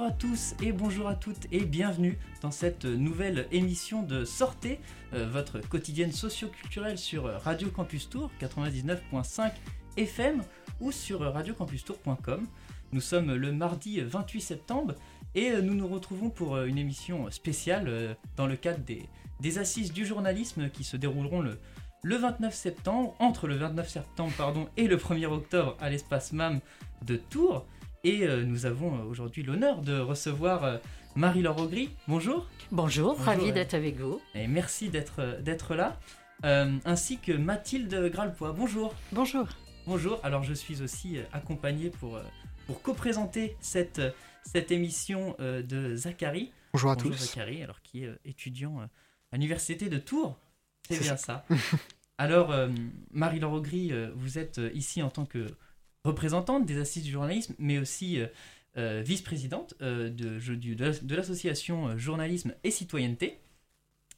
bonjour à tous et bonjour à toutes et bienvenue dans cette nouvelle émission de Sortez, euh, votre quotidienne socio-culturelle sur Radio Campus Tour 99.5 FM ou sur radiocampustour.com. Nous sommes le mardi 28 septembre et euh, nous nous retrouvons pour euh, une émission spéciale dans le cadre des, des assises du journalisme qui se dérouleront le, le 29 septembre, entre le 29 septembre pardon, et le 1er octobre à l'espace MAM de Tours. Et euh, nous avons euh, aujourd'hui l'honneur de recevoir euh, Marie-Laure Augry. Bonjour. Bonjour, ravi d'être avec vous. Et merci d'être d'être là. ainsi que Mathilde Gralpois. Bonjour. Bonjour. Bonjour. Alors je suis aussi accompagné pour, pour co-présenter cette, cette émission de Zachary. Bonjour à Bonjour tous. Zachary, alors qui est étudiant à l'université de Tours. C'est bien ça. alors Marie-Laure Augry, vous êtes ici en tant que représentante des assises du journalisme, mais aussi euh, euh, vice-présidente euh, de, de, l'association Journalisme et Citoyenneté.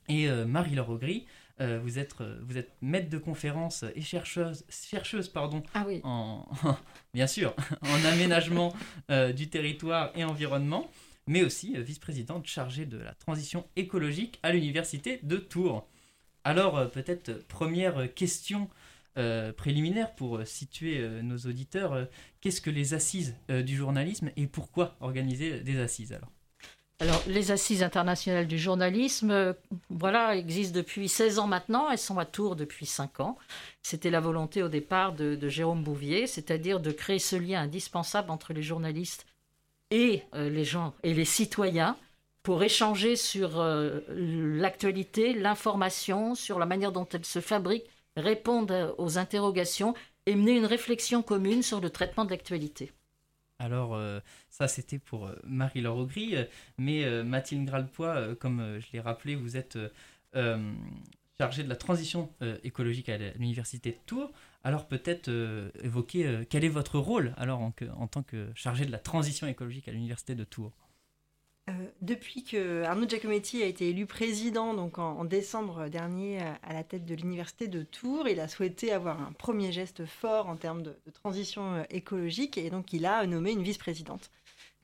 Et Marie-Laure Augry, vous, êtes, vous êtes maître de conférence et chercheuse, chercheuse pardon, ah oui. en, bien sûr, en aménagement du territoire et environnement, mais aussi vice-présidente chargée de la transition écologique à l'université de Tours. Alors, peut-être première question euh, préliminaire pour euh, situer euh, nos auditeurs. Qu'est-ce que les assises du journalisme et pourquoi organiser des assises alors? Alors, les assises internationales du journalisme, voilà, existent depuis 16 ans maintenant. Elles sont à Tours depuis 5 ans. C'était la volonté au départ de, Jérôme Bouvier, c'est-à-dire de créer ce lien indispensable entre les journalistes et les gens et les citoyens pour échanger sur l'actualité, l'information, sur la manière dont elle se fabrique répondre aux interrogations et mener une réflexion commune sur le traitement de l'actualité. Alors, euh, ça, c'était pour euh, Marie-Laure Augry, euh, mais Mathilde Gralpois, comme je l'ai rappelé, vous êtes chargée de la transition écologique à l'Université de Tours. Alors, peut-être évoquer quel est votre rôle alors en, en tant que chargée de la transition écologique à l'Université de Tours? Euh, depuis que Arnaud Giacometti a été élu président donc en, décembre dernier à la tête de l'université de Tours, il a souhaité avoir un premier geste fort en termes de, transition euh, écologique et donc il a nommé une vice-présidente.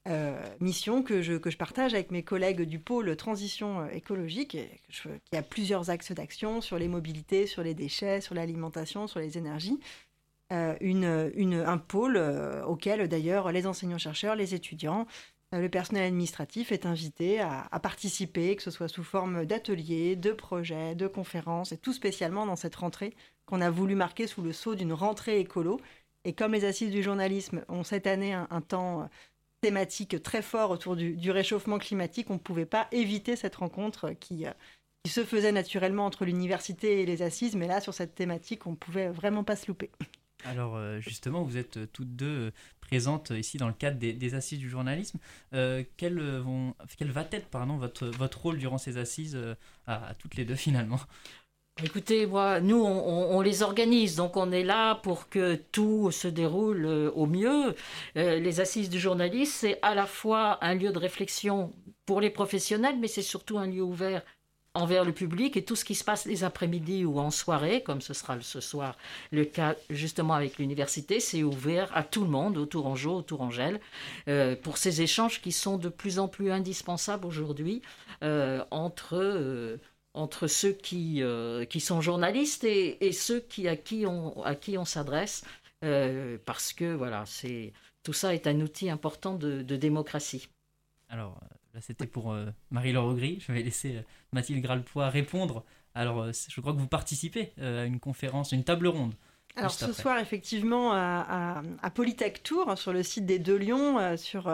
Euh, mission que je, que je partage avec mes collègues du pôle transition écologique, qui a plusieurs axes d'action sur les mobilités, sur les déchets, sur l'alimentation, sur les énergies. une, une, un pôle auquel d'ailleurs les enseignants-chercheurs, les étudiants, euh, le personnel administratif est invité à, participer, que ce soit sous forme d'ateliers, de projets, de conférences, et tout spécialement dans cette rentrée qu'on a voulu marquer sous le sceau d'une rentrée écolo. Et comme les assises du journalisme ont cette année un, temps euh, thématique très fort autour du, réchauffement climatique, on ne pouvait pas éviter cette rencontre qui, euh, qui se faisait naturellement entre l'université et les assises, mais là, sur cette thématique, on ne pouvait vraiment pas se louper. Alors euh, justement, vous êtes euh, toutes deux euh, présentes ici dans le cadre des, assises du journalisme. quel, vont, quel va être pardon, votre, votre rôle durant ces assises à, toutes les deux finalement? Écoutez, moi, nous, on, les organise, donc on est là pour que tout se déroule au mieux. les assises du journalisme, c'est à la fois un lieu de réflexion pour les professionnels, mais c'est surtout un lieu ouvert envers le public et tout ce qui se passe les après-midi ou en soirée, comme ce sera ce soir le cas justement avec l'université, c'est ouvert à tout le monde, au Tourangeau, au Tourangelle, euh, pour ces échanges qui sont de plus en plus indispensables aujourd'hui euh, entre, euh, entre ceux qui, qui sont journalistes et, ceux qui, à qui on, on s'adresse, parce que voilà, tout ça est un outil important de, de démocratie. Alors, c'était pour euh, Marie-Laure Augry. Je vais laisser euh, Mathilde Gralpois répondre. Alors, euh, je crois que vous participez à une conférence, une table ronde. Alors ce soir, effectivement, à, Polytech Tour, sur le site des Deux Lions, sur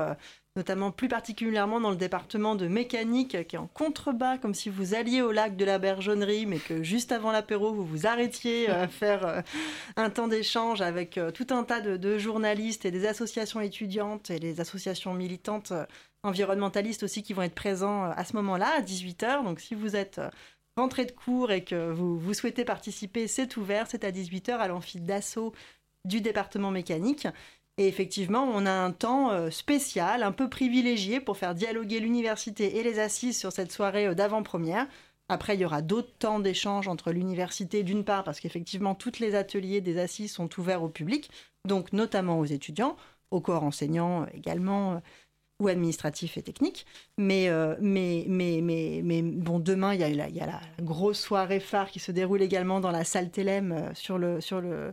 notamment plus particulièrement dans le département de mécanique, qui est en contrebas, comme si vous alliez au lac de la Bergeonnerie, mais que juste avant l'apéro, vous vous arrêtiez à faire un temps d'échange avec tout un tas de, de, journalistes et des associations étudiantes et les associations militantes environnementalistes aussi qui vont être présents euh, à ce moment-là, à 18h. Donc si vous êtes euh, rentré de cours et que vous, souhaitez participer, c'est ouvert, c'est à 18h à l'amphi d'assaut du département mécanique. Et effectivement, on a un temps euh, spécial, un peu privilégié pour faire dialoguer l'université et les assises sur cette soirée d'avant-première. Après, il y aura d'autres temps d'échange entre l'université, d'une part, parce qu'effectivement, tous les ateliers des assises sont ouverts au public, donc notamment aux étudiants, aux corps enseignants également, ou administratifs et techniques. Mais, mais, mais, mais, mais, bon, demain, il y, a la, grosse soirée phare qui se déroule également dans la salle Télém sur le, sur le,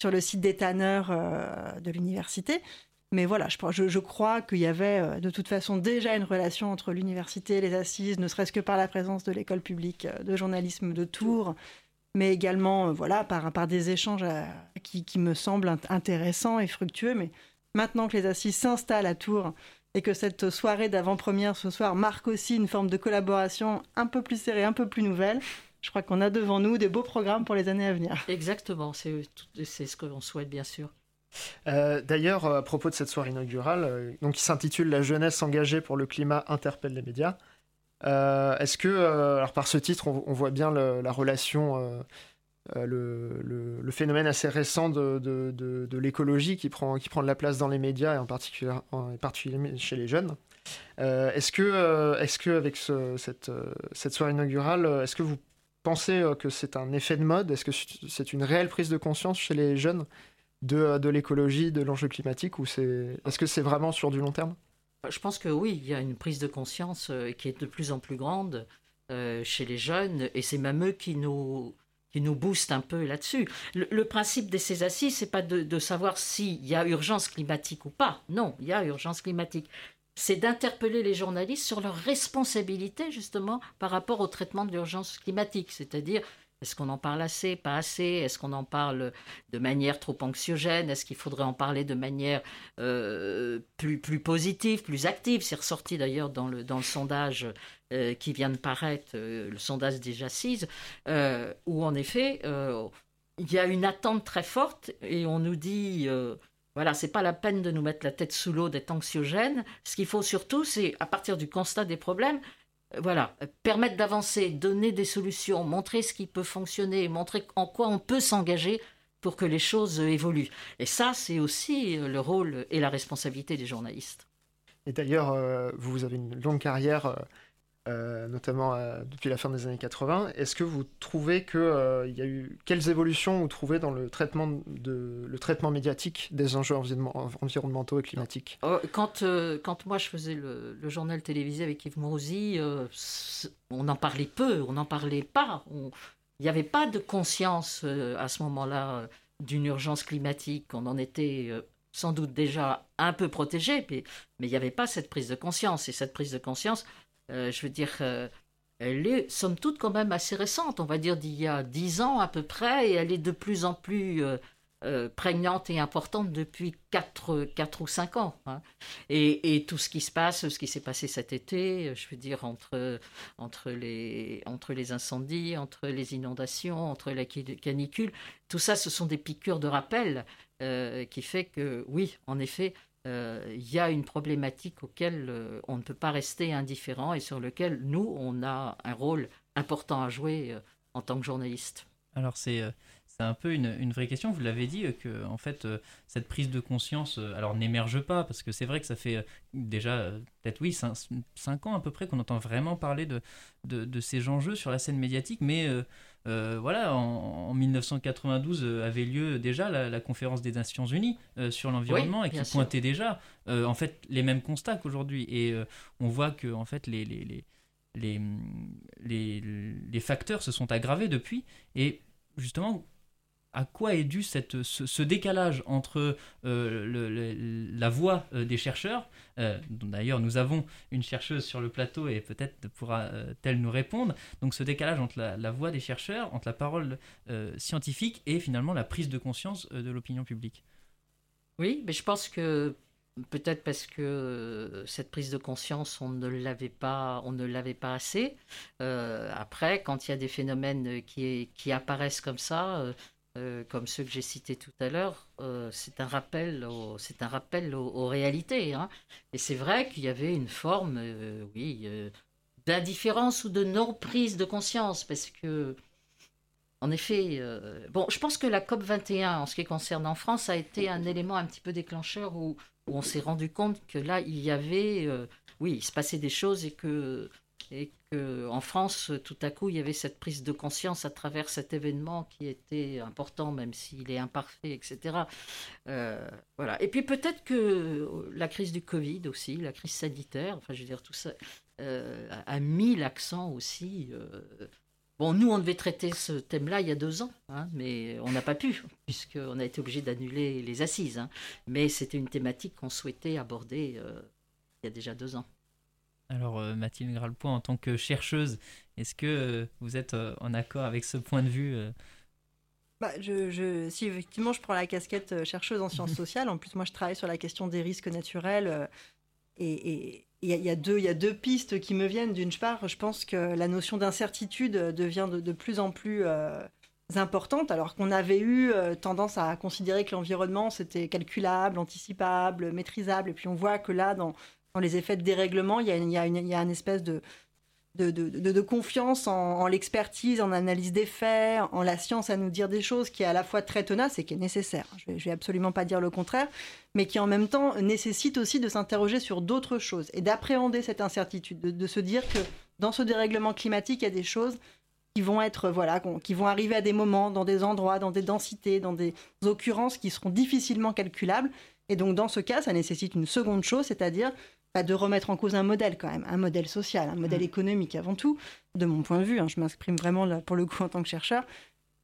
sur le site des tanneurs de l'université. Mais voilà, je, je crois qu'il y avait euh, de toute façon déjà une relation entre l'université et les assises, ne serait-ce que par la présence de l'école publique euh, de journalisme de Tours, mais également euh, voilà, par, par des échanges qui, qui, me semblent intéressants et fructueux. Mais maintenant que les assises s'installent à Tours et que cette soirée d'avant-première ce soir marque aussi une forme de collaboration un peu plus serrée, un peu plus nouvelle, je crois qu'on a devant nous des beaux programmes pour les années à venir. Exactement, c'est ce que l'on souhaite bien sûr. Euh, d'ailleurs, à propos de cette soirée inaugurale, euh, donc qui s'intitule La jeunesse engagée pour le climat interpelle les médias. Euh, est-ce que, alors par ce titre, on, voit bien la relation, le, phénomène assez récent de, l'écologie qui prend, qui prend de la place dans les médias et en particulier, chez les jeunes. est-ce que, est-ce que avec cette, cette soirée inaugurale, est-ce que vous pensez que c'est un effet de mode? Est-ce que c'est une réelle prise de conscience chez les jeunes de, de l'écologie, de l'enjeu climatique, ou c'est est-ce que c'est vraiment sur du long terme? Je pense que oui, il y a une prise de conscience euh, qui est de plus en plus grande euh, chez les jeunes, et c'est même eux qui nous qui nous boostent un peu là-dessus. Le, principe de ces assises, c'est pas de savoir s'il y a urgence climatique ou pas. Non, il y a urgence climatique c'est d'interpeller les journalistes sur leur responsabilité justement par rapport au traitement de l'urgence climatique, c'est-à-dire est-ce qu'on en parle assez, pas assez? Est-ce qu'on en parle de manière trop anxiogène? Est-ce qu'il faudrait en parler de manière euh, plus, positive, plus active? C'est ressorti d'ailleurs dans le, dans le sondage euh, qui vient de paraître, euh, le sondage des Assises, où en effet, il y a une attente très forte et on nous dit... Voilà, c'est pas la peine de nous mettre la tête sous l'eau, d'être anxiogène. Ce qu'il faut surtout, c'est à partir du constat des problèmes, voilà, permettre d'avancer, donner des solutions, montrer ce qui peut fonctionner, montrer en quoi on peut s'engager pour que les choses évoluent. Et ça, c'est aussi le rôle et la responsabilité des journalistes. Et d'ailleurs, euh, vous avez une longue carrière euh, euh, notamment euh, depuis la fin des années 80. Est-ce que vous trouvez qu'il euh, il y a eu quelles évolutions vous trouvez dans le traitement le traitement médiatique des enjeux environnementaux et climatiques? Oh, Quand quand moi je faisais le, journal télévisé avec Yves Mourouzi, on en parlait peu, on n'en parlait pas. Il n'y avait pas de conscience à ce moment-là d'une urgence climatique. On en était sans doute déjà un peu protégé, mais, mais il n'y avait pas cette prise de conscience. Et cette prise de conscience, euh, je veux dire, euh, elle est somme toute quand même assez récente, on va dire d'il y a dix ans à peu près, et elle est de plus en plus euh, prégnante et importante depuis quatre, quatre ou cinq ans. Hein. Et, et, tout ce qui se passe, ce qui s'est passé cet été, je veux dire, entre, entre, les, entre les incendies, entre les inondations, entre la canicule, tout ça, ce sont des piqûres de rappel qui fait que, oui, en effet, il y a une problématique auquel euh, on ne peut pas rester indifférent et sur lequel nous, on a un rôle important à jouer euh, en tant que journaliste. Alors c'est c'est un peu une, vraie question. Vous l'avez dit que en fait cette prise de conscience, alors n'émerge pas parce que c'est vrai que ça fait déjà peut-être oui 5 ans à peu près qu'on entend vraiment parler de, de, ces enjeux sur la scène médiatique, mais euh, voilà, en, 1992 euh, avait lieu déjà la, conférence des Nations Unies euh, sur l'environnement et qui pointait déjà en fait les mêmes constats qu'aujourd'hui. Et on voit que en fait les les, les, les, les, facteurs se sont aggravés depuis. Et justement, à quoi est dû ce, décalage entre euh, la voix euh, des chercheurs euh, D'ailleurs, nous avons une chercheuse sur le plateau et peut-être pourra-t-elle nous répondre. Donc ce décalage entre la, voix des chercheurs, entre la parole scientifique et finalement la prise de conscience de l'opinion publique. Oui, mais je pense que peut-être parce que cette prise de conscience, on ne l'avait pas, on ne l'avait pas assez. après, quand il y a des phénomènes qui apparaissent comme ça, euh, comme ceux que j'ai cités tout à l'heure, euh, c'est un rappel, c'est un rappel aux, réalités. Hein. Et c'est vrai qu'il y avait une forme, euh, oui, d'indifférence ou de non prise de conscience, parce que, en effet, bon, je pense que la COP 21, en ce qui concerne en France, a été un élément un petit peu déclencheur où, où on s'est rendu compte que là, il y avait, oui, il se passait des choses et que et qu'en France, tout à coup, il y avait cette prise de conscience à travers cet événement qui était important, même s'il est imparfait, etc. Euh, voilà. Et puis peut-être que la crise du Covid aussi, la crise sanitaire, enfin, je veux dire, tout ça euh, a mis l'accent aussi. Euh, bon, nous, on devait traiter ce thème-là il y a deux ans, hein, mais on n'a pas pu, puisqu'on a été obligé d'annuler les assises. Hein. Mais c'était une thématique qu'on souhaitait aborder il y a déjà deux ans. Alors euh, Mathilde Gralpoint, en tant que chercheuse, est-ce que euh, vous êtes euh, en accord avec ce point de vue bah, je, si effectivement je prends la casquette chercheuse en sciences sociales, en plus moi je travaille sur la question des risques naturels et il y, a deux, y a deux pistes qui me viennent. D'une part, je pense que la notion d'incertitude devient de, plus en plus importante, alors qu'on avait eu tendance à considérer que l'environnement c'était calculable, anticipable, maîtrisable, et puis on voit que là, dans, les effets de dérèglement, il y a, une, il y a une espèce de, de, de, confiance en, l'expertise, en analyse des faits, en la science à nous dire des choses qui est à la fois très tenace et qui est nécessaire. Je ne vais, absolument pas dire le contraire, mais qui en même temps nécessite aussi de s'interroger sur d'autres choses et d'appréhender cette incertitude, de, se dire que dans ce dérèglement climatique, il y a des choses qui vont être voilà qui vont arriver à des moments dans des endroits dans des densités dans des occurrences qui seront difficilement calculables et donc dans ce cas ça nécessite une seconde chose c'est-à-dire de remettre en cause un modèle quand même, un modèle social, un modèle mm. économique avant tout, de mon point de vue. Hein, je m'exprime vraiment là, pour le coup en tant que chercheur.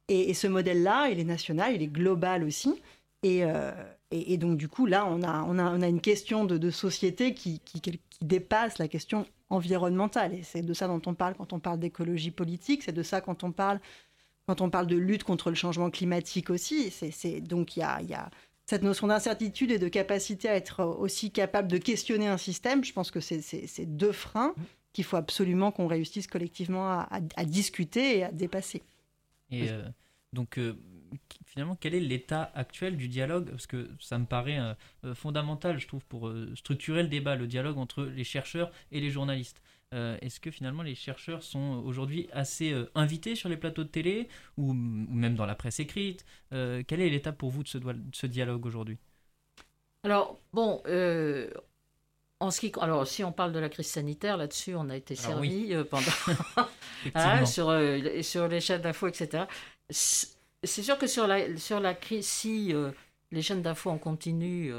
Et, ce modèle-là, il est national, il est global aussi. Euh, et, et, donc du coup, là, on a, on a, on a une question de, société qui, qui, qui, dépasse la question environnementale. Et c'est de ça dont on parle quand on parle d'écologie politique, c'est de ça quand on parle quand on parle de lutte contre le changement climatique aussi. C'est, donc il y a, y a cette notion d'incertitude et de capacité à être aussi capable de questionner un système, je pense que c'est deux freins qu'il faut absolument qu'on réussisse collectivement à, discuter et à dépasser. Et euh, donc, euh, finalement, quel est l'état actuel du dialogue? Parce que ça me paraît euh, fondamental, je trouve, pour structurer le débat, le dialogue entre les chercheurs et les journalistes. Euh, est-ce que finalement les chercheurs sont aujourd'hui assez euh, invités sur les plateaux de télé ou, même dans la presse écrite? Euh, Quelle est l'étape pour vous de ce, dialogue aujourd'hui? Alors, bon, en ce qui, alors, si on parle de la crise sanitaire, là-dessus, on a été servi pendant ah, sur, sur les chaînes d'info, etc. C'est sûr que sur la, sur la crise, si les chaînes d'info en continu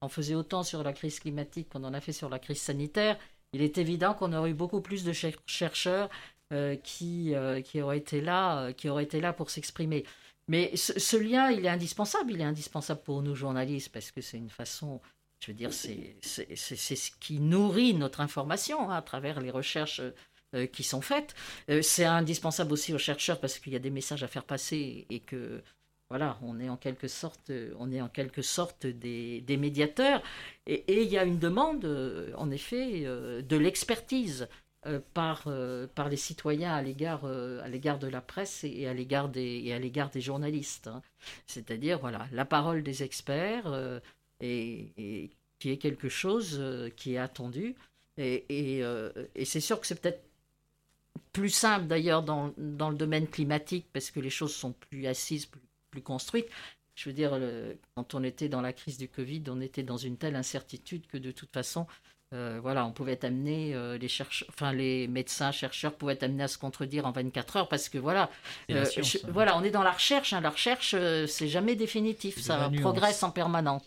en faisaient autant sur la crise climatique qu'on en a fait sur la crise sanitaire, il est évident qu'on aurait eu beaucoup plus de chercheurs euh, qui, euh, qui, auraient été là, euh, qui auraient été là pour s'exprimer. Mais ce, lien, il est indispensable. Il est indispensable pour nous journalistes parce que c'est une façon, je veux dire, c'est ce qui nourrit notre information hein, à travers les recherches qui sont faites. c'est indispensable aussi aux chercheurs parce qu'il y a des messages à faire passer et que voilà, on est en quelque sorte, on est en quelque sorte des, médiateurs. Et, il y a une demande, euh, en effet, euh, de l'expertise euh, par, par les citoyens à l'égard, de la presse et à l'égard des, des journalistes. Hein. C'est-à-dire, voilà, la parole des experts et, qui est quelque chose qui est attendu. Et, et c'est sûr que c'est peut-être plus simple d'ailleurs dans, dans, le domaine climatique parce que les choses sont plus assises, plus construite. Je veux dire, quand on était dans la crise du Covid, on était dans une telle incertitude que de toute façon, euh, voilà, on pouvait être amené, euh, les chercheurs, enfin les médecins, chercheurs pouvaient être amenés à se contredire en 24 heures parce que voilà, euh, hein. voilà, on est dans la recherche. Hein. la recherche, c'est jamais définitif, ça progresse en permanence.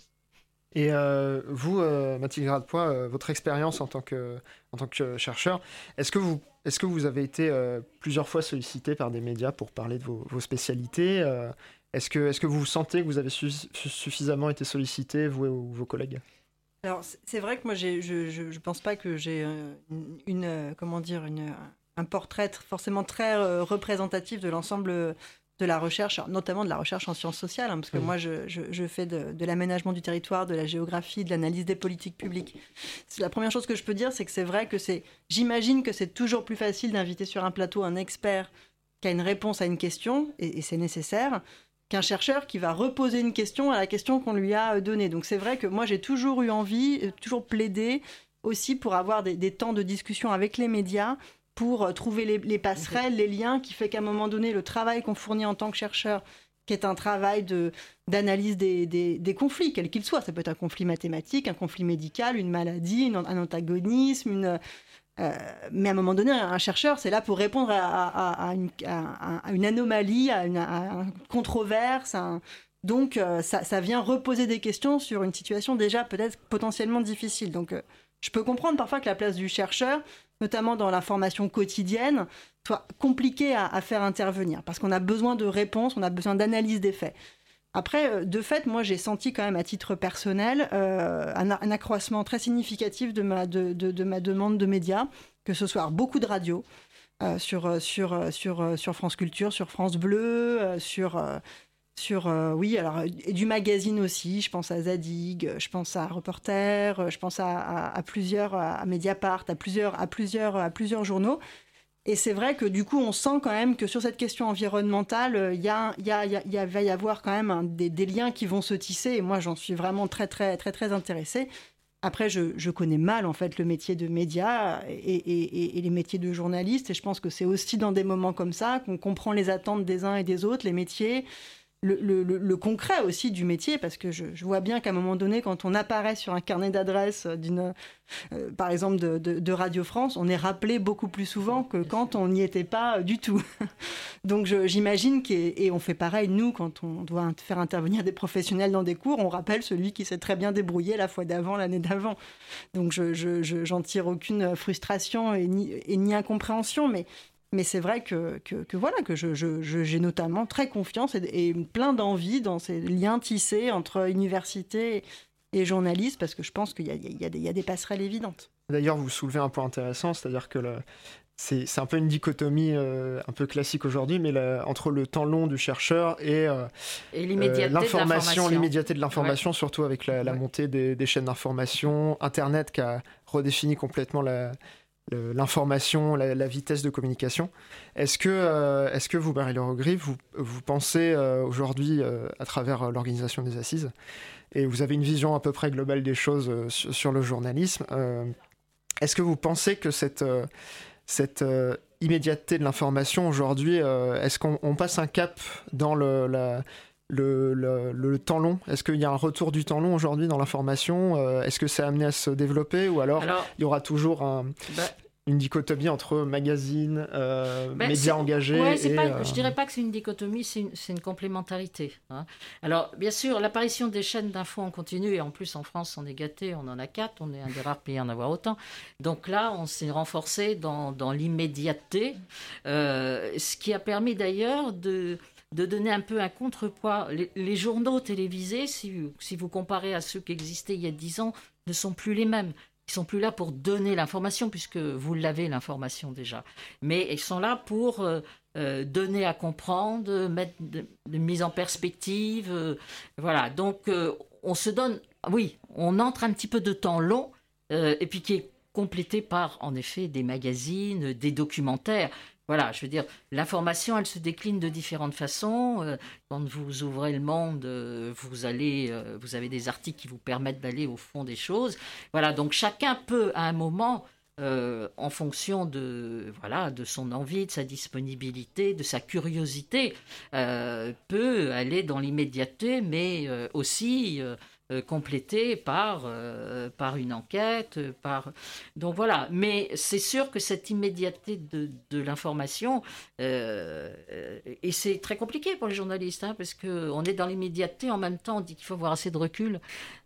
Et vous, Mathilde Gradepoix, votre expérience en tant que en tant que chercheur, est-ce que vous est-ce que vous avez été plusieurs fois sollicité par des médias pour parler de vos, vos spécialités est-ce que, est que vous sentez que vous avez suffisamment été sollicité, vous et vos collègues? Alors, c'est vrai que moi, je ne pense pas que j'ai euh, une, euh, comment dire, une, un portrait forcément très euh, représentatif de l'ensemble de la recherche, notamment de la recherche en sciences sociales, hein, parce que moi, je, je, fais de, de l'aménagement du territoire, de la géographie, de l'analyse des politiques publiques. La première chose que je peux dire, c'est que c'est vrai que c'est, j'imagine que c'est toujours plus facile d'inviter sur un plateau un expert qui a une réponse à une question, et c'est nécessaire, qu'un chercheur qui va reposer une question à la question qu'on lui a euh, donnée. Donc c'est vrai que moi j'ai toujours eu envie, euh, toujours plaidé aussi pour avoir des, temps de discussion avec les médias, pour euh, trouver les, passerelles, les liens, qui fait qu'à un moment donné, le travail qu'on fournit en tant que chercheur, qui est un travail de, d'analyse des, des, conflits, quels qu'ils soient, ça peut être un conflit mathématique, un conflit médical, une maladie, un antagonisme, une, mais à un moment donné, un chercheur, c'est là pour répondre à, une, anomalie, à une, controverse. Donc, ça, ça, vient reposer des questions sur une situation déjà peut-être potentiellement difficile. Donc, je peux comprendre parfois que la place du chercheur, notamment dans la formation quotidienne, soit compliquée à, faire intervenir, parce qu'on a besoin de réponses, on a besoin d'analyse des faits. Après, euh, de fait, moi, j'ai senti quand même à titre personnel euh, un, accroissement très significatif de ma, de, ma demande de médias, que ce soit beaucoup de radio euh, sur, France Culture, sur France Bleu, sur oui alors du magazine aussi. Je pense à Zadig je pense à Reporter je pense à, plusieurs à Mediapart à plusieurs à plusieurs à plusieurs journaux et c'est vrai que du coup on sent quand même que sur cette question environnementale il y a, va y avoir quand même des, des, liens qui vont se tisser. Et moi j'en suis vraiment très très très très intéressée. Après, je, connais mal en fait le métier de média et, et, et, les métiers de journaliste. Et je pense que c'est aussi dans des moments comme ça qu'on comprend les attentes des uns et des autres, les métiers, le, concret aussi du métier, parce que je, vois bien qu'à un moment donné, quand on apparaît sur un carnet d'adresse d'une, euh, par exemple de, Radio France, on est rappelé beaucoup plus souvent que quand on n'y était pas du tout. Donc j'imagine et on fait pareil nous quand on doit faire intervenir des professionnels dans des cours, on rappelle celui qui s'est très bien débrouillé la fois d'avant, l'année d'avant. Donc je, j'en tire aucune frustration et ni, et ni incompréhension, mais mais c'est vrai que, que, voilà, que j'ai je, notamment très confiance et, plein d'envie dans ces liens tissés entre université et journalistes, parce que je pense qu'il y, y, y, a des passerelles évidentes. D'ailleurs, vous soulevez un point intéressant, c'est-à-dire que c'est un peu une dichotomie euh, un peu classique aujourd'hui, mais entre le temps long du chercheur et, euh, euh l'information, l'immédiateté de l'information, surtout avec la, montée des, des chaînes d'information, Internet qui a redéfini complètement la, l'information, la, vitesse de communication. Est-ce que, euh, est-ce que vous, Marie-Laure vous, vous pensez euh, aujourd'hui, euh, à travers l'organisation des assises, et vous avez une vision à peu près globale des choses sur, le journalisme, est-ce que vous pensez que cette, cette immédiateté de l'information aujourd'hui, est-ce qu'on passe un cap dans le, la, le, le, temps long Est-ce qu'il y a un retour du temps long aujourd'hui dans l'information euh, Est-ce que c'est amené à se développer ou alors, il y aura toujours un, bah, une dichotomie entre magazine, euh, bah, médias engagés ouais, et, euh, Je dirais pas que c'est une dichotomie, c'est une, une, complémentarité. Hein. Alors, bien sûr, l'apparition des chaînes d'infos en continu, et en plus en France, on est gâté, on en a quatre, on est un des rares pays à en avoir autant. Donc là, on s'est renforcé dans, dans l'immédiateté, ce qui a permis d'ailleurs de de donner un peu un contrepoids. Les, journaux télévisés, si, vous comparez à ceux qui existaient il y a dix ans, ne sont plus les mêmes. Ils sont plus là pour donner l'information, puisque vous l'avez l'information déjà. Mais ils sont là pour euh, euh, donner à comprendre, mettre de, mise en perspective. Euh, voilà. Donc on se donne, oui, on entre un petit peu de temps long, et puis qui est complété par, en effet, des magazines, des documentaires. Voilà, je veux dire, l'information, elle se décline de différentes façons. Euh, quand vous ouvrez le monde, euh, vous allez, euh, vous avez des articles qui vous permettent d'aller au fond des choses. Voilà, donc chacun peut, à un moment, en fonction de voilà de son envie, de sa disponibilité, de sa curiosité, peut aller dans l'immédiateté, mais aussi euh, complété par, euh, par une enquête, par... Donc voilà, mais c'est sûr que cette immédiateté de, de l'information, euh, et c'est très compliqué pour les journalistes, hein, parce qu'on est dans l'immédiateté, en même temps on dit qu'il faut avoir assez de recul,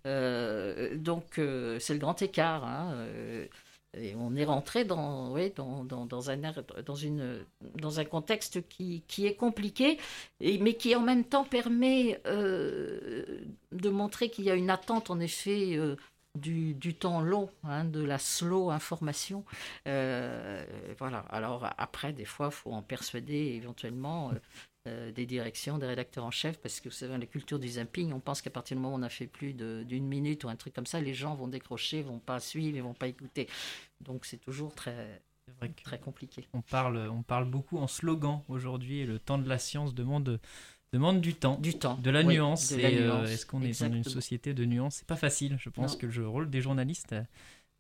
donc c'est le grand écart. Hein, et on est rentré dans, oui, dans, dans, dans, un, dans, une, dans un contexte qui, qui est compliqué, et, mais qui en même temps permet euh, de montrer qu'il y a une attente, en effet, euh, du, du, temps long, hein, de la slow information. Euh, voilà. Alors après, des fois, il faut en persuader éventuellement euh, des directions, des rédacteurs en chef, parce que vous savez, la culture du zapping, on pense qu'à partir du moment où on a fait plus d'une minute ou un truc comme ça, les gens vont décrocher, vont pas suivre, ils vont pas écouter. Donc c'est toujours très, très compliqué. On parle, on parle beaucoup en slogan aujourd'hui, et le temps de la science demande demande du temps, du temps, de la nuance. et euh, est-ce qu'on est dans une société de nuance? C'est pas facile. Je pense que le rôle des journalistes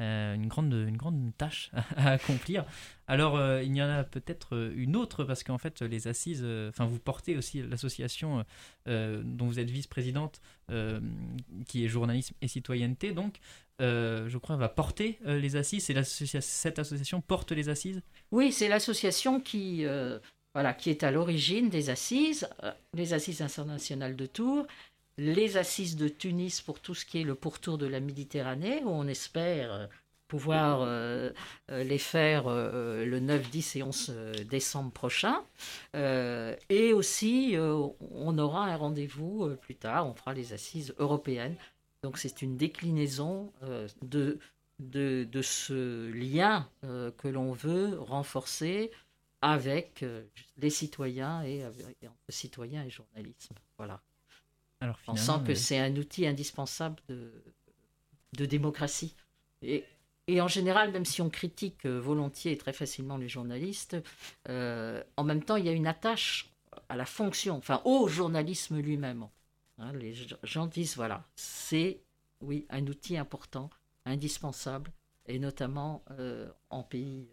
euh, une, grande, une grande tâche à accomplir. Alors, euh, il y en a peut-être euh, une autre, parce qu'en fait, les assises, enfin, vous portez aussi l'association dont vous êtes vice-présidente, qui est journalisme et citoyenneté, donc, je crois, va porter les assises. Cette association porte les assises? Oui, c'est l'association qui, voilà, qui est à l'origine des assises, les assises internationales de Tours les assises de Tunis pour tout ce qui est le pourtour de la Méditerranée, où on espère euh, pouvoir euh, euh, les faire le 9, 10 et 11 décembre prochain. et aussi, on aura un rendez-vous plus tard, on fera les assises européennes. Donc c'est une déclinaison de, de, ce lien que l'on veut renforcer avec les citoyens et entre citoyens et journalisme. Voilà. On sent que c'est un outil indispensable de, de démocratie. Et, et, en général, même si on critique euh, volontiers et très facilement les journalistes, euh, en même temps, il y a une attache à la fonction, enfin au journalisme lui-même. Hein, les gens disent, voilà, c'est, oui, un outil important, indispensable, et notamment euh, en pays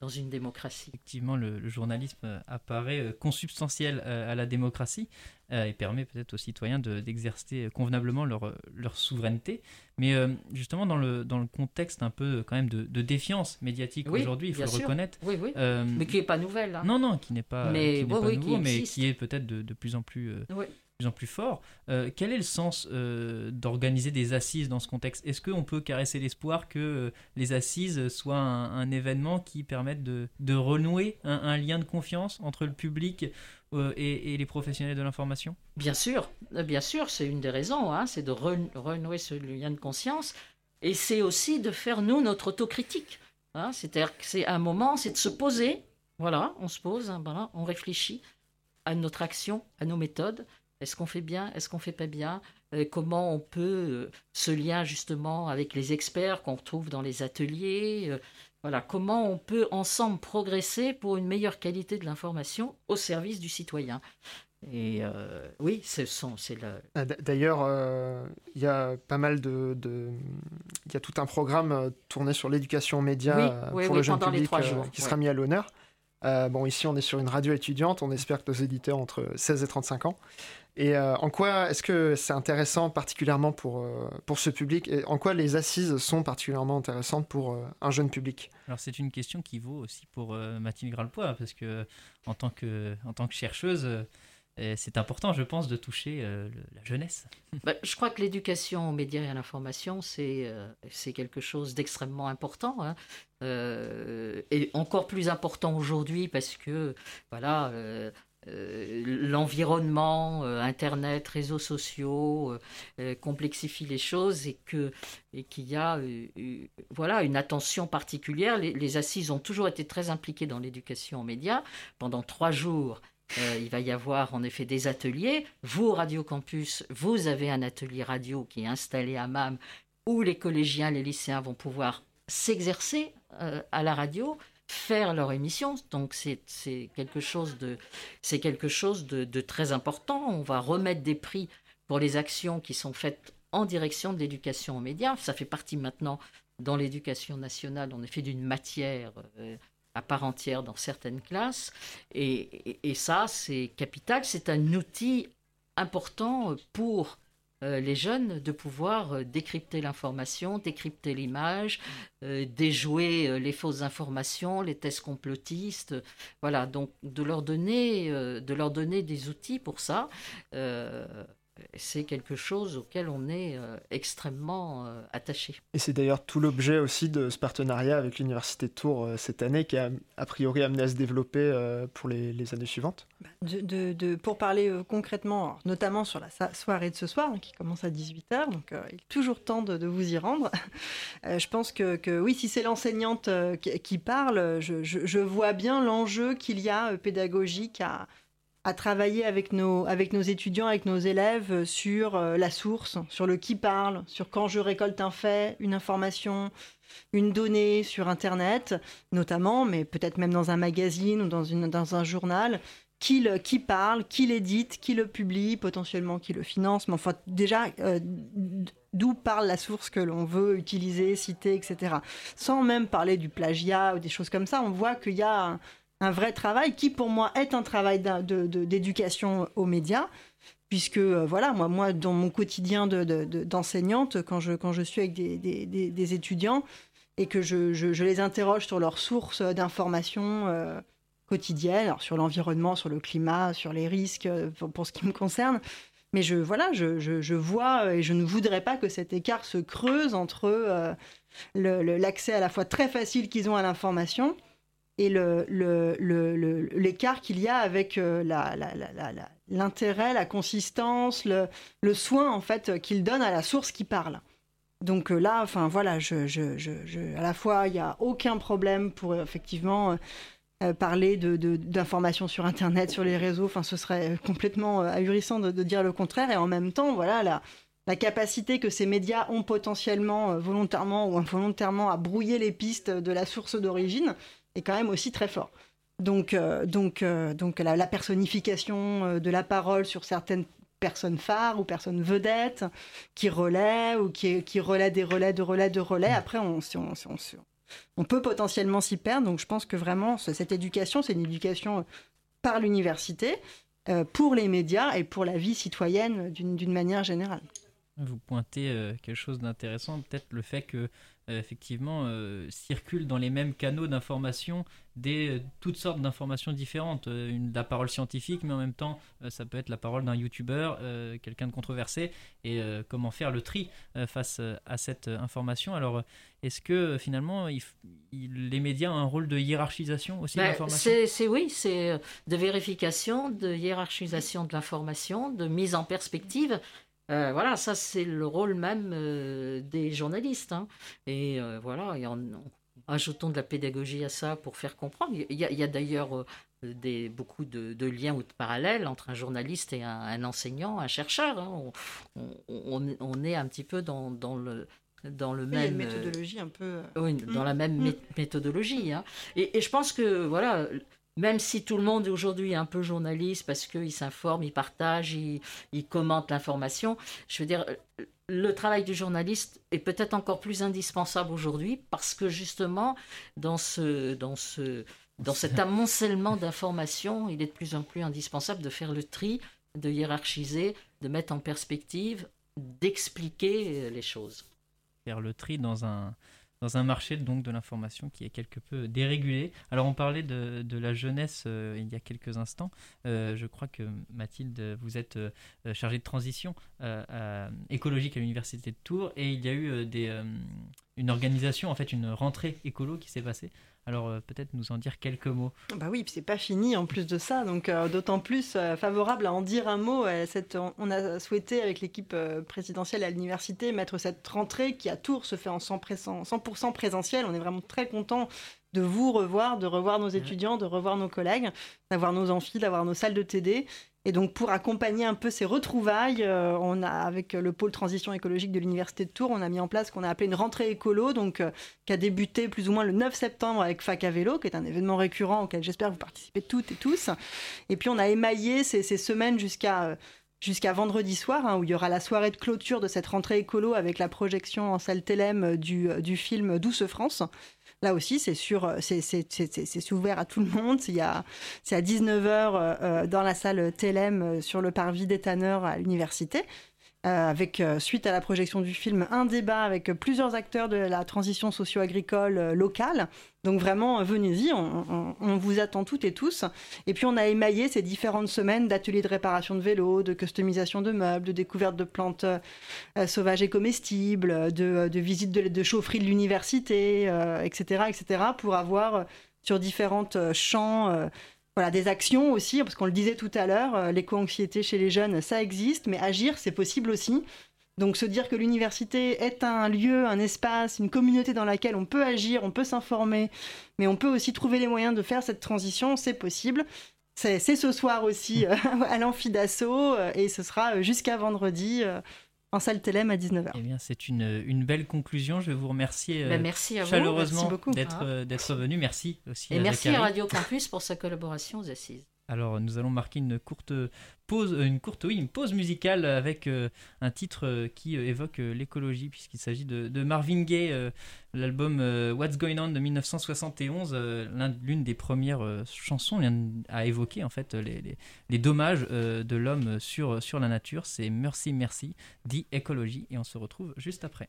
dans une démocratie. Effectivement, le, journalisme apparaît consubstantiel à la démocratie et permet peut-être aux citoyens d'exercer convenablement leur, leur souveraineté. Mais euh, justement, dans le, dans le contexte un peu quand même de, de défiance médiatique aujourd'hui, il faut le reconnaître. Oui, oui. Euh, mais qui n'est pas nouvelle. Hein. Non, non, qui n'est pas, mais, nouveau, mais qui est peut-être de, de, plus en plus euh, plus en plus fort. Euh, quel est le sens euh, d'organiser des assises dans ce contexte? Est-ce qu'on peut caresser l'espoir que euh, les assises soient un, événement qui permette de, renouer un, lien de confiance entre le public et, les professionnels de l'information? Bien sûr, bien sûr, c'est une des raisons, hein, c'est de renouer ce lien de conscience. Et c'est aussi de faire, nous, notre autocritique. Hein. C'est-à-dire que c'est un moment, c'est de se poser, voilà, on se pose, hein, voilà, on réfléchit à notre action, à nos méthodes, est-ce qu'on fait bien? Est-ce qu'on fait pas bien? Euh, Comment on peut euh, ce lien justement avec les experts qu'on retrouve dans les ateliers euh, Voilà, comment on peut ensemble progresser pour une meilleure qualité de l'information au service du citoyen? Et oui, c'est le. Ah, d'ailleurs, il y a pas mal de, il y a tout un programme tourné sur l'éducation aux médias pour le jeune public qui sera mis à l'honneur. Bon, ici, on est sur une radio étudiante. On espère que nos éditeurs entre 16 et 35 ans. Et euh, en quoi est-ce que c'est intéressant particulièrement pour, euh, pour ce public? Et en quoi les assises sont particulièrement intéressantes pour euh, un jeune public? Alors c'est une question qui vaut aussi pour Mathilde Gralpoix parce que en tant que, en tant que chercheuse, c'est important, je pense, de toucher la jeunesse. Bah, je crois que l'éducation aux médias et à l'information, c'est c'est quelque chose d'extrêmement important. Hein. et encore plus important aujourd'hui parce que, voilà, euh, l'environnement, euh, Internet, réseaux sociaux euh, complexifie les choses et qu'il y a voilà une attention particulière. Les, assises ont toujours été très impliquées dans l'éducation aux médias. Pendant trois jours, il va y avoir en effet des ateliers. Vous, Radio Campus, vous avez un atelier radio qui est installé à MAM où les collégiens, les lycéens vont pouvoir s'exercer à la radio faire leur émission. Donc c'est quelque chose, de, quelque chose de, très important. On va remettre des prix pour les actions qui sont faites en direction de l'éducation aux médias. Ça fait partie maintenant dans l'éducation nationale, en effet, d'une matière euh, à part entière dans certaines classes. et ça, c'est capital. C'est un outil important pour euh, les jeunes de pouvoir euh, décrypter l'information, décrypter l'image, euh, déjouer les fausses informations, les tests complotistes. Voilà, donc de leur donner, de leur donner des outils pour ça c'est quelque chose auquel on est euh, extrêmement euh, attaché. Et c'est d'ailleurs tout l'objet aussi de ce partenariat avec l'Université de Tours euh, cette année qui a a priori amené à se développer pour les, années suivantes. Bah, de, pour parler concrètement, notamment sur la soirée de ce soir, hein, qui commence à 18h, donc il est toujours temps de, vous y rendre. je pense que, oui, si c'est l'enseignante qui, parle, je, je, vois bien l'enjeu qu'il y a pédagogique à à travailler avec nos, avec nos étudiants, avec nos élèves sur la source, sur le qui parle, sur quand je récolte un fait, une information, une donnée sur Internet, notamment, mais peut-être même dans un magazine ou dans, une, dans un journal, qui, le, qui parle, qui l'édite, qui le publie, potentiellement qui le finance, mais enfin déjà euh, d'où parle la source que l'on veut utiliser, citer, etc. Sans même parler du plagiat ou des choses comme ça, on voit qu'il y a un, vrai travail qui pour moi est un travail d'éducation aux médias. Puisque euh, voilà, moi, dans mon quotidien d'enseignante, quand, je, suis avec des, étudiants et que je, les interroge sur leurs sources d'informations, euh, quotidienne, alors sur l'environnement, sur le climat, sur les risques euh, pour, ce qui me concerne. Mais je, je, vois et je ne voudrais pas que cet écart se creuse entre l'accès à la fois très facile qu'ils ont à l'information et l'écart qu'il y a avec l'intérêt, la, consistance, le, soin en fait qu'ils donnent à la source qui parle. Donc là, enfin voilà, à la fois il n'y a aucun problème pour effectivement euh, parler d'informations sur Internet, sur les réseaux. Enfin, ce serait complètement euh, ahurissant de, dire le contraire. Et en même temps, voilà, la, capacité que ces médias ont potentiellement, euh, volontairement ou involontairement, à brouiller les pistes de la source d'origine est quand même aussi très fort. Donc, donc, donc la, personnification de la parole sur certaines personnes phares ou personnes vedettes qui relaient ou qui, qui relaient des relais de relais de relais. Après, on, peut potentiellement s'y perdre. Donc je pense que vraiment, cette éducation, c'est une éducation par l'université, euh, pour les médias et pour la vie citoyenne d'une manière générale. Vous pointez euh, quelque chose d'intéressant, peut-être le fait que euh, effectivement euh, circulent dans les mêmes canaux d'information des euh, toutes sortes d'informations différentes. Une, la parole scientifique, mais en même temps, ça peut être la parole d'un youtubeur, quelqu'un de controversé, et comment faire le tri face à cette information. Alors, est-ce que finalement, les médias ont un rôle de hiérarchisation aussi de ben, l'information? C'est oui, c'est de vérification, de hiérarchisation de l'information, de mise en perspective. Euh, voilà, ça c'est le rôle même euh, des journalistes. Hein. Et euh, voilà, et en, ajoutons de la pédagogie à ça pour faire comprendre. Il y a, d'ailleurs des, beaucoup de, liens ou de parallèles entre un journaliste et un, enseignant, un chercheur. Hein. On, est un petit peu dans, le dans le même méthodologie un peu oui, dans la même mm. méthodologie hein. et, et, je pense que voilà même si tout le monde aujourd'hui est un peu journaliste parce qu'il s'informe, il partage, il, commente l'information, je veux dire, le travail du journaliste est peut-être encore plus indispensable aujourd'hui parce que justement, dans, ce, dans, ce, dans cet amoncellement d'informations, il est de plus en plus indispensable de faire le tri, de hiérarchiser, de mettre en perspective, d'expliquer les choses. Faire le tri dans un, dans un marché donc de l'information qui est quelque peu dérégulé. Alors on parlait de, la jeunesse euh, il y a quelques instants. Euh, je crois que Mathilde, vous êtes euh, chargée de transition écologique à l'université de Tours et il y a eu des, une organisation, en fait une rentrée écolo qui s'est passée. Alors euh, peut-être nous en dire quelques mots. Bah oui, c'est pas fini en plus de ça, donc euh, d'autant plus euh, favorable à en dire un mot. Cette, on a souhaité avec l'équipe présidentielle à l'université mettre cette rentrée qui à Tours se fait en 100%, 100 présentiel. On est vraiment très content de vous revoir, de revoir nos étudiants, de revoir nos collègues, d'avoir nos amphis, d'avoir nos salles de TD. Et donc pour accompagner un peu ces retrouvailles, euh, on a avec le pôle transition écologique de l'université de Tours, on a mis en place ce qu'on a appelé une rentrée écolo, donc euh, qui a débuté plus ou moins le 9 septembre avec Fac à vélo, qui est un événement récurrent auquel j'espère vous participez toutes et tous. Et puis on a émaillé ces, semaines jusqu'à euh, jusqu'à vendredi soir, hein, où il y aura la soirée de clôture de cette rentrée écolo avec la projection en salle Télém du, du film Douce France. Là aussi, c'est sur, c'est ouvert à tout le monde. c'est à 19h euh, euh, dans la salle euh, sur le parvis des tanneurs à l'université. Avec, suite à la projection du film, un débat avec plusieurs acteurs de la transition socio-agricole locale. Donc vraiment, venez-y, on, vous attend toutes et tous. Et puis on a émaillé ces différentes semaines d'ateliers de réparation de vélos, de customisation de meubles, de découverte de plantes euh, sauvages et comestibles, de, de visites de, de chaufferie de l'université, etc., euh, etc., pour avoir euh, sur différentes champs voilà, des actions aussi, parce qu'on le disait tout à l'heure, l'éco-anxiété chez les jeunes, ça existe, mais agir, c'est possible aussi. Donc se dire que l'université est un lieu, un espace, une communauté dans laquelle on peut agir, on peut s'informer, mais on peut aussi trouver les moyens de faire cette transition, c'est possible. c'est ce soir aussi à l'amphi d'assaut et ce sera jusqu'à vendredi en salle Télém à 19h. Eh bien, c'est une, une, belle conclusion. Je vais vous remercier ben, merci chaleureusement d'être venu. Merci aussi. Et merci à Radio Campus pour sa collaboration aux assises. Alors nous allons marquer une courte pause, une courte, oui, une pause musicale avec euh, un titre euh, qui euh, évoque l'écologie puisqu'il s'agit de, Marvin Gaye, l'album What's Going On de 1971, l'une des premières chansons à évoquer en fait les, les dommages de l'homme sur, sur la nature. C'est Merci Merci, dit écologie et on se retrouve juste après.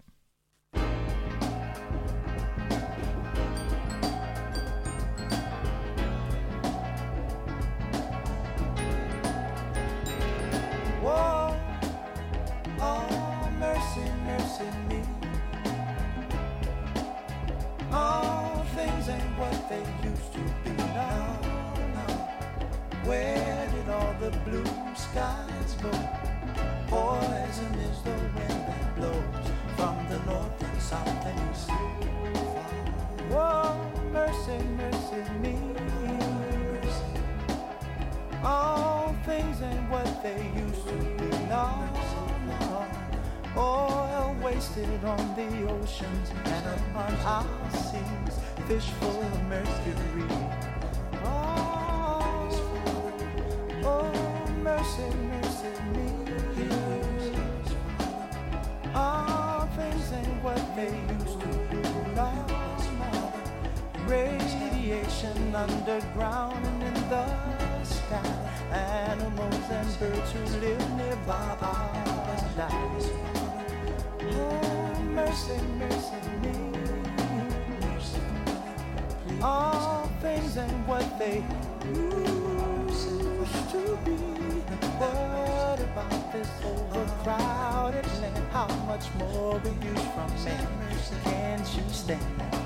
Wasted on the oceans and upon our seas, fish full of mercury. Oh, oh mercy, mercy me. All things ain't what they used to be. No, Radiation underground and in the sky. Animals and birds who live nearby are dying overcrowded land? How much more we use from man? Can't you stand?